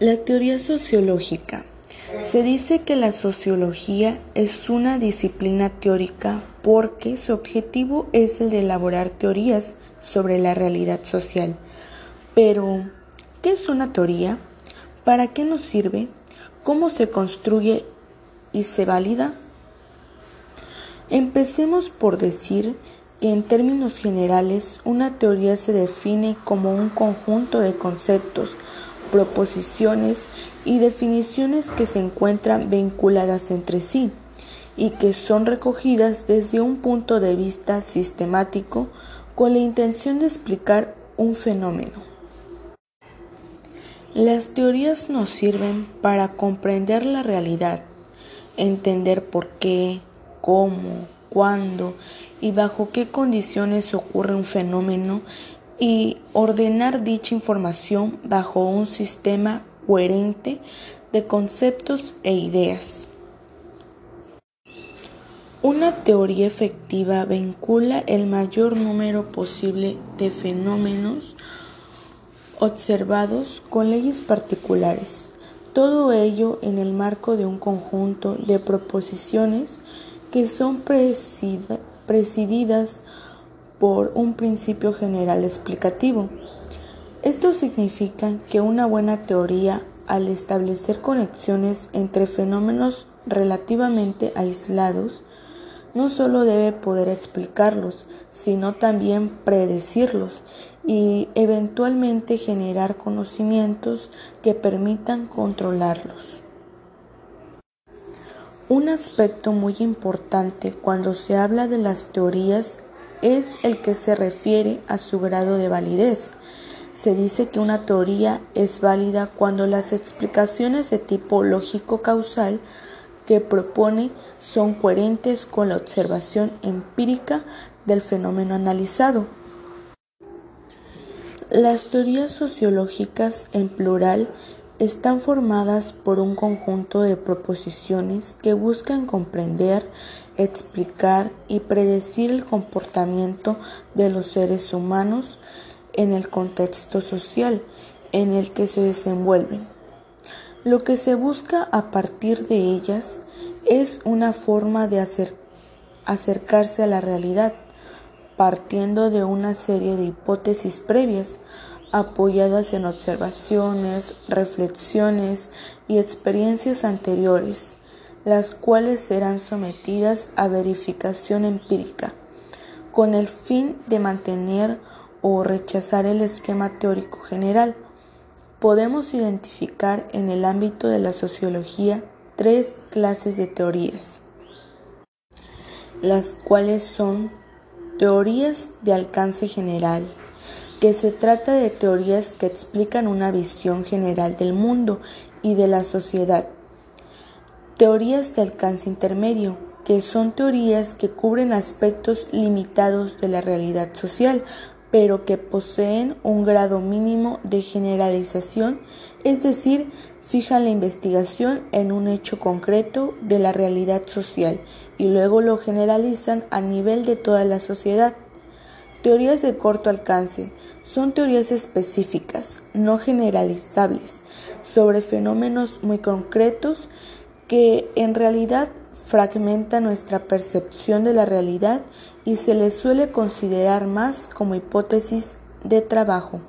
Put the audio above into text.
La teoría sociológica. Se dice que la sociología es una disciplina teórica porque su objetivo es el de elaborar teorías sobre la realidad social. Pero, ¿qué es una teoría? ¿Para qué nos sirve? ¿Cómo se construye y se valida? Empecemos por decir que en términos generales una teoría se define como un conjunto de conceptos, proposiciones y definiciones que se encuentran vinculadas entre sí y que son recogidas desde un punto de vista sistemático con la intención de explicar un fenómeno. Las teorías nos sirven para comprender la realidad, entender por qué, cómo, cuándo y bajo qué condiciones ocurre un fenómeno y ordenar dicha información bajo un sistema coherente de conceptos e ideas. Una teoría efectiva vincula el mayor número posible de fenómenos observados con leyes particulares, todo ello en el marco de un conjunto de proposiciones que son presididas por un principio general explicativo. Esto significa que una buena teoría, al establecer conexiones entre fenómenos relativamente aislados, no solo debe poder explicarlos, sino también predecirlos y eventualmente generar conocimientos que permitan controlarlos. Un aspecto muy importante cuando se habla de las teorías es el que se refiere a su grado de validez. Se dice que una teoría es válida cuando las explicaciones de tipo lógico-causal que propone son coherentes con la observación empírica del fenómeno analizado. Las teorías sociológicas en plural están formadas por un conjunto de proposiciones que buscan comprender, explicar y predecir el comportamiento de los seres humanos en el contexto social en el que se desenvuelven. Lo que se busca a partir de ellas es una forma de acercarse a la realidad, partiendo de una serie de hipótesis previas, apoyadas en observaciones, reflexiones y experiencias anteriores, las cuales serán sometidas a verificación empírica, con el fin de mantener o rechazar el esquema teórico general. Podemos identificar en el ámbito de la sociología tres clases de teorías, las cuales son teorías de alcance general, que se trata de teorías que explican una visión general del mundo y de la sociedad. Teorías de alcance intermedio, que son teorías que cubren aspectos limitados de la realidad social, pero que poseen un grado mínimo de generalización, es decir, fijan la investigación en un hecho concreto de la realidad social y luego lo generalizan a nivel de toda la sociedad. Teorías de corto alcance son teorías específicas, no generalizables, sobre fenómenos muy concretos que en realidad fragmentan nuestra percepción de la realidad y se les suele considerar más como hipótesis de trabajo.